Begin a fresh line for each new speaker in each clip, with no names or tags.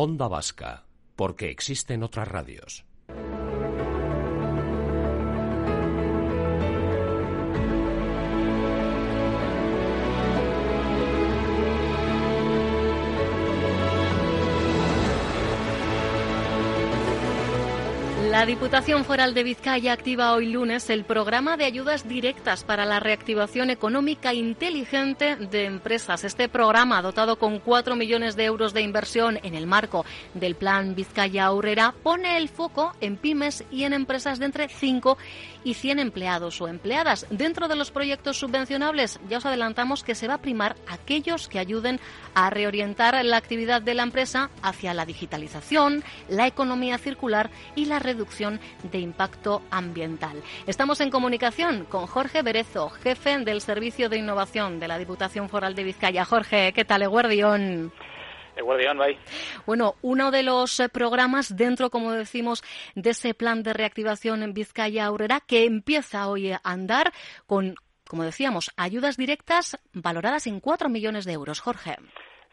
Onda Vasca, porque existen otras radios.
La Diputación Foral de Vizcaya activa hoy lunes el programa de ayudas directas para la reactivación económica inteligente de empresas. Este programa, dotado con 4 millones de euros de inversión en el marco del Plan Vizcaya Aurrera, pone el foco en pymes y en empresas de entre 5 y 100 empleados o empleadas. Dentro de los proyectos subvencionables, ya os adelantamos que se va a primar aquellos que ayuden a reorientar la actividad de la empresa hacia la digitalización, la economía circular y la reducción de impacto ambiental. Estamos en comunicación con Jorge Berezo, jefe del Servicio de Innovación de la Diputación Foral de Vizcaya. Jorge, ¿qué tal, Eguardión?
Bueno,
uno de los eh, programas dentro, como decimos, de ese plan de reactivación en Vizcaya Aurrera que empieza hoy a andar con, como decíamos, ayudas directas valoradas en 4 millones de euros. Jorge.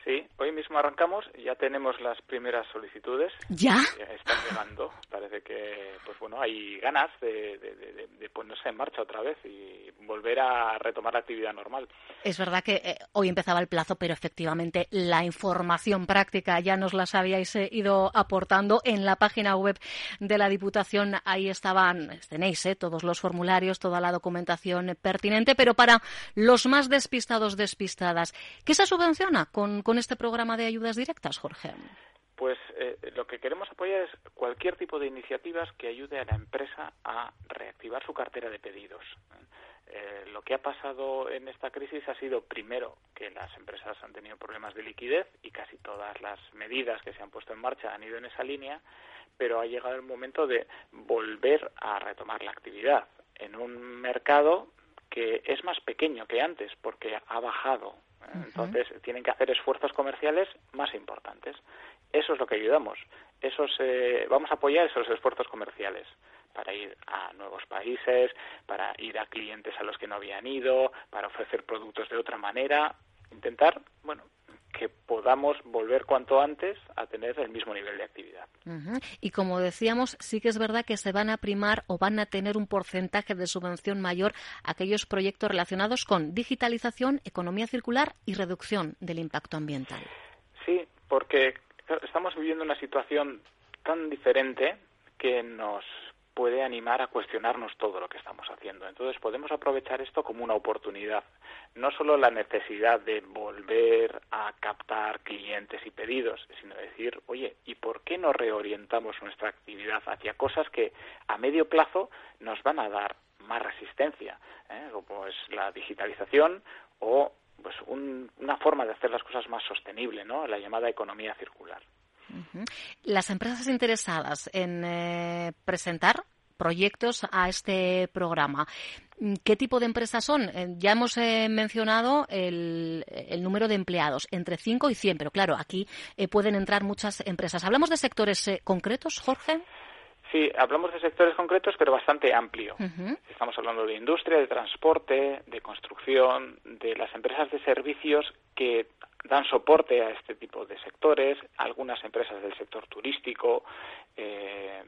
Sí, hoy mismo arrancamos, ya tenemos las primeras solicitudes.
¿Ya?
están llegando. Parece que, pues bueno, hay ganas de, ponerse en marcha otra vez y volver a retomar la actividad normal.
Es verdad que eh, hoy empezaba el plazo, pero efectivamente la información práctica ya nos las habíais eh, ido aportando en la página web de la Diputación. Ahí estaban, tenéis eh, todos los formularios, toda la documentación pertinente, pero para los más despistados, despistadas, ¿qué se subvenciona con este programa de ayudas directas, Jorge?
Pues eh, lo que queremos apoyar es cualquier tipo de iniciativas que ayude a la empresa a reactivar su cartera de pedidos. Eh, lo que ha pasado en esta crisis ha sido, primero, que las empresas han tenido problemas de liquidez y casi todas las medidas que se han puesto en marcha han ido en esa línea, pero ha llegado el momento de volver a retomar la actividad en un mercado que es más pequeño que antes porque ha bajado entonces tienen que hacer esfuerzos comerciales más importantes. Eso es lo que ayudamos. Eso vamos a apoyar esos esfuerzos comerciales para ir a nuevos países, para ir a clientes a los que no habían ido, para ofrecer productos de otra manera, intentar, bueno, que podamos volver cuanto antes a tener el mismo nivel de actividad.
Y como decíamos, sí que es verdad que se van a primar o van a tener un porcentaje de subvención mayor aquellos proyectos relacionados con digitalización, economía circular y reducción del impacto ambiental.
Sí, porque estamos viviendo una situación tan diferente que nos puede animar a cuestionarnos todo lo que estamos haciendo. Entonces podemos aprovechar esto como una oportunidad. No solo la necesidad de volver a captar clientes y pedidos, sino decir, oye, ¿y por qué no reorientamos nuestra actividad hacia cosas que a medio plazo nos van a dar más resistencia, ¿eh? como es la digitalización o pues una forma de hacer las cosas más sostenible, ¿no? La llamada economía circular.
Las empresas interesadas en eh, presentar proyectos a este programa. ¿Qué tipo de empresas son? Eh, ya hemos eh, mencionado el, número de empleados, entre 5 y 100, pero claro, aquí pueden entrar muchas empresas. ¿Hablamos de sectores concretos, Jorge?
Sí, hablamos de sectores concretos, pero bastante amplio. Estamos hablando de industria, de transporte, de construcción, de las empresas de servicios que dan soporte a este tipo sectores, algunas empresas del sector turístico, eh,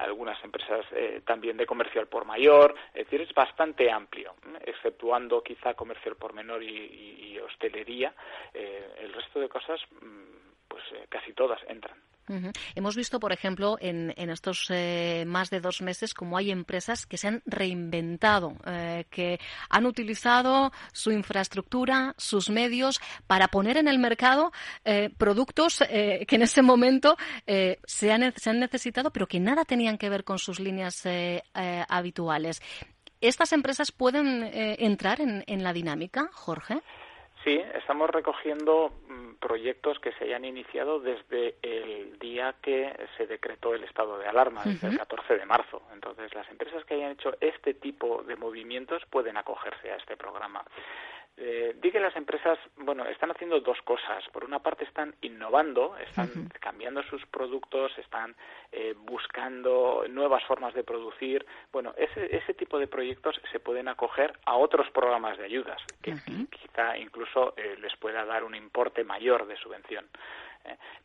algunas empresas eh, también de comercio al por mayor, es decir, es bastante amplio, exceptuando quizá comercio al por menor y, hostelería, eh, el resto de cosas, mm, pues casi todas entran.
Hemos visto, por ejemplo, en, estos eh, más de dos meses, cómo hay empresas que se han reinventado, eh, que han utilizado su infraestructura, sus medios, para poner en el mercado eh, productos que en ese momento se han, necesitado, pero que nada tenían que ver con sus líneas habituales. ¿Estas empresas pueden entrar en la dinámica, Jorge?
Sí, estamos recogiendo mm, proyectos que se hayan iniciado desde el día que se decretó el estado de alarma, desde el 14 de marzo. Entonces, las empresas que hayan hecho este tipo de movimientos pueden acogerse a este programa. Eh, di que las empresas, bueno, están haciendo dos cosas. Por una parte están innovando, están cambiando sus productos, están eh, buscando nuevas formas de producir. Bueno, ese, ese tipo de proyectos se pueden acoger a otros programas de ayudas, que quizá incluso eh, les pueda dar un importe mayor de subvención.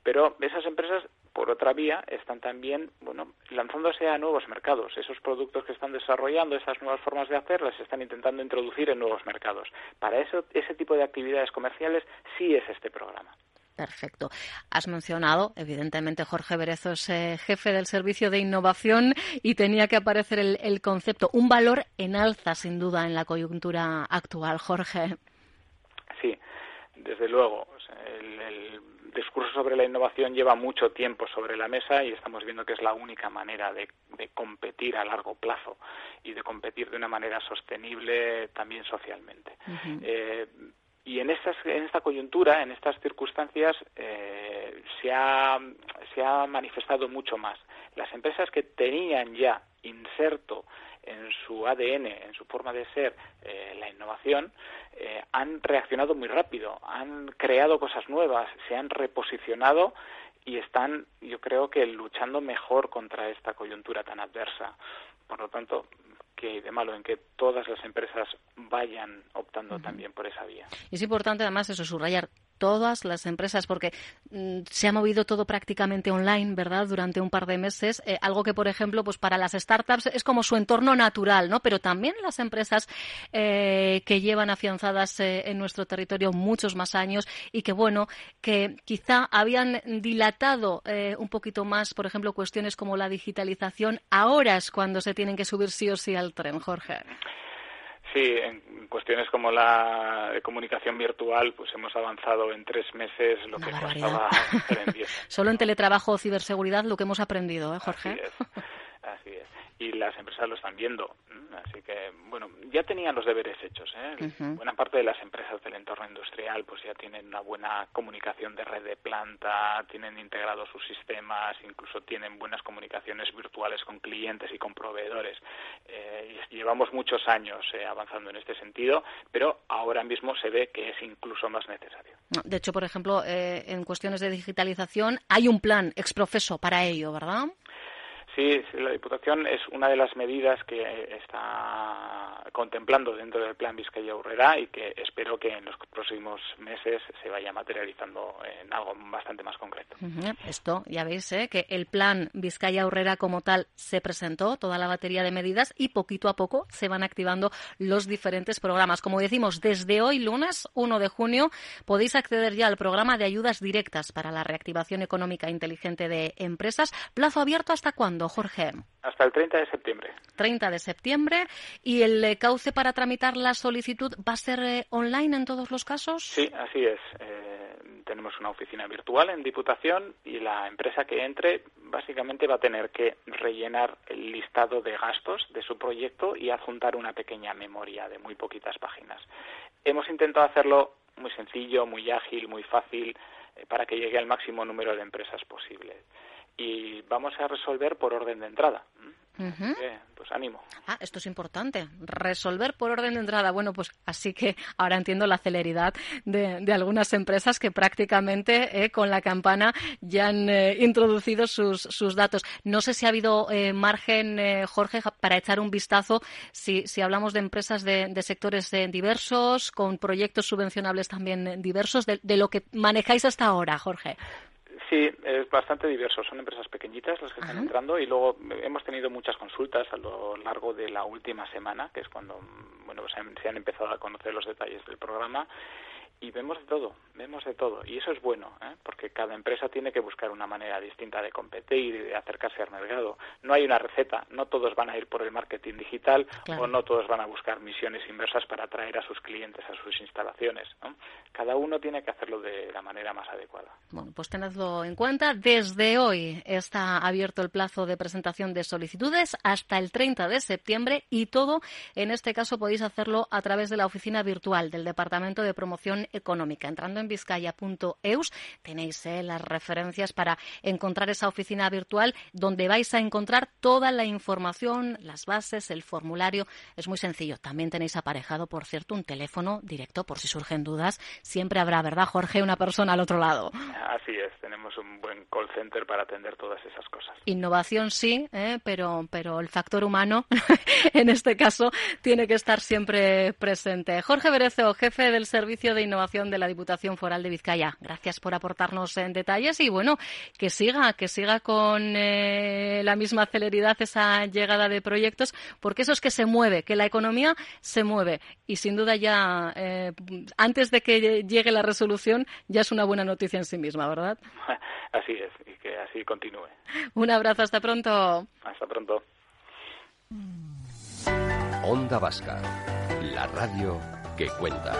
Pero esas empresas por otra vía, están también bueno, lanzándose a nuevos mercados. Esos productos que están desarrollando, esas nuevas formas de hacer, las están intentando introducir en nuevos mercados. Para eso, ese tipo de actividades comerciales sí es este programa.
Perfecto. Has mencionado, evidentemente, Jorge Berezo es eh, jefe del Servicio de Innovación y tenía que aparecer el, concepto, un valor en alza, sin duda, en la coyuntura actual. Jorge.
Sí, desde luego. El, discurso sobre la innovación lleva mucho tiempo sobre la mesa y estamos viendo que es la única manera de, competir a largo plazo y de competir de una manera sostenible también socialmente y en, en esta coyuntura, en estas circunstancias, eh, se, ha, se ha manifestado mucho más. Las empresas que tenían ya inserto en su ADN, en su forma de ser, eh, la innovación, eh, han reaccionado muy rápido, han creado cosas nuevas, se han reposicionado y están, yo creo que, luchando mejor contra esta coyuntura tan adversa. Por lo tanto, que de malo en que todas las empresas vayan optando también por esa vía.
Es importante además eso subrayar todas las empresas, porque mm, se ha movido todo prácticamente online, ¿verdad?, durante un par de meses, eh, algo que, por ejemplo, pues para las startups es como su entorno natural, ¿no? Pero también las empresas eh, que llevan afianzadas eh, en nuestro territorio muchos más años y que, bueno, que quizá habían dilatado un poquito más, por ejemplo, cuestiones como la digitalización, ahora es cuando se tienen que subir sí o sí al tren, Jorge.
Sí, cuestiones como la comunicación virtual, pues hemos avanzado en tres meses lo que costaba en diez.
Solo en teletrabajo o ciberseguridad lo que hemos aprendido, ¿eh, Jorge?
Así es. Así es y las empresas lo están viendo. Así que, bueno, ya tenían los deberes hechos. ¿eh? Buena parte de las empresas del entorno industrial pues ya tienen una buena comunicación de red de planta, tienen integrados sus sistemas, incluso tienen buenas comunicaciones virtuales con clientes y con proveedores. Eh, llevamos muchos años eh, avanzando en este sentido, pero ahora mismo se ve que es incluso más necesario.
De hecho, por ejemplo, en cuestiones de digitalización hay un plan exprofeso para ello, ¿verdad?
Sí, la Diputación es una de las medidas que está contemplando dentro del plan Vizcaya Urrera y que espero que en los próximos meses se vaya materializando en algo bastante más concreto.
Esto, ya veis, ¿eh? que el plan Vizcaya Urrera como tal se presentó, toda la batería de medidas y poquito a poco se van activando los diferentes programas. Como decimos, desde hoy, lunes 1 de junio, podéis acceder ya al programa de ayudas directas para la reactivación económica inteligente de empresas. ¿Plazo abierto hasta cuándo? Jorge?
Hasta el 30 de septiembre.
30 de septiembre. ¿Y el eh, cauce para tramitar la solicitud va a ser eh, online en todos los casos?
Sí, así es. Eh, tenemos una oficina virtual en Diputación y la empresa que entre básicamente va a tener que rellenar el listado de gastos de su proyecto y adjuntar una pequeña memoria de muy poquitas páginas. Hemos intentado hacerlo muy sencillo, muy ágil, muy fácil, para que llegue al máximo número de empresas posible y vamos a resolver por orden de entrada. pues ánimo.
Ah, esto es importante. Resolver por orden de entrada. Bueno, pues así que ahora entiendo la celeridad de, algunas empresas que prácticamente eh, con la campana ya han eh, introducido sus, sus, datos. No sé si ha habido eh, margen, Jorge, para echar un vistazo si, si hablamos de empresas de, de sectores diversos, con proyectos subvencionables también diversos, de, de lo que manejáis hasta ahora, Jorge.
Sí, es bastante diverso. Son empresas pequeñitas las que están entrando y luego hemos tenido muchas consultas a lo largo de la última semana, que es cuando bueno, se han empezado a conocer los detalles del programa y vemos de todo, vemos de todo. Y eso es bueno, ¿eh? porque cada empresa tiene que buscar una manera distinta de competir y de acercarse al mercado. No hay una receta, no todos van a ir por el marketing digital o no todos van a buscar misiones inversas para atraer a sus clientes a sus instalaciones. Cada uno tiene que hacerlo de la manera más adecuada.
Bueno, pues tenedlo en cuenta. Desde hoy está abierto el plazo de presentación de solicitudes hasta el 30 de septiembre y todo, en este caso, podéis hacerlo a través de la oficina virtual del Departamento de Promoción económica. Entrando en vizcaya.eus tenéis eh, las referencias para encontrar esa oficina virtual donde vais a encontrar toda la información, las bases, el formulario. Es muy sencillo. También tenéis aparejado, por cierto, un teléfono directo por si surgen dudas. Siempre habrá, ¿verdad, Jorge? Una persona al otro lado.
Así es. Tenemos un buen call center para atender todas esas cosas.
Innovación sí, ¿eh? pero, pero el factor humano, en este caso, tiene que estar siempre presente. Jorge Berezo, jefe del Servicio de Innovación Innovación de la Diputación Foral de Vizcaya. Gracias por aportarnos en detalles y bueno, que siga, que siga con eh, la misma celeridad esa llegada de proyectos, porque eso es que se mueve, que la economía se mueve y sin duda ya eh, antes de que llegue la resolución ya es una buena noticia en sí misma, ¿verdad?
Así es, y que así continúe.
Un abrazo, hasta pronto.
Hasta pronto.
Onda Vasca, la radio que cuenta.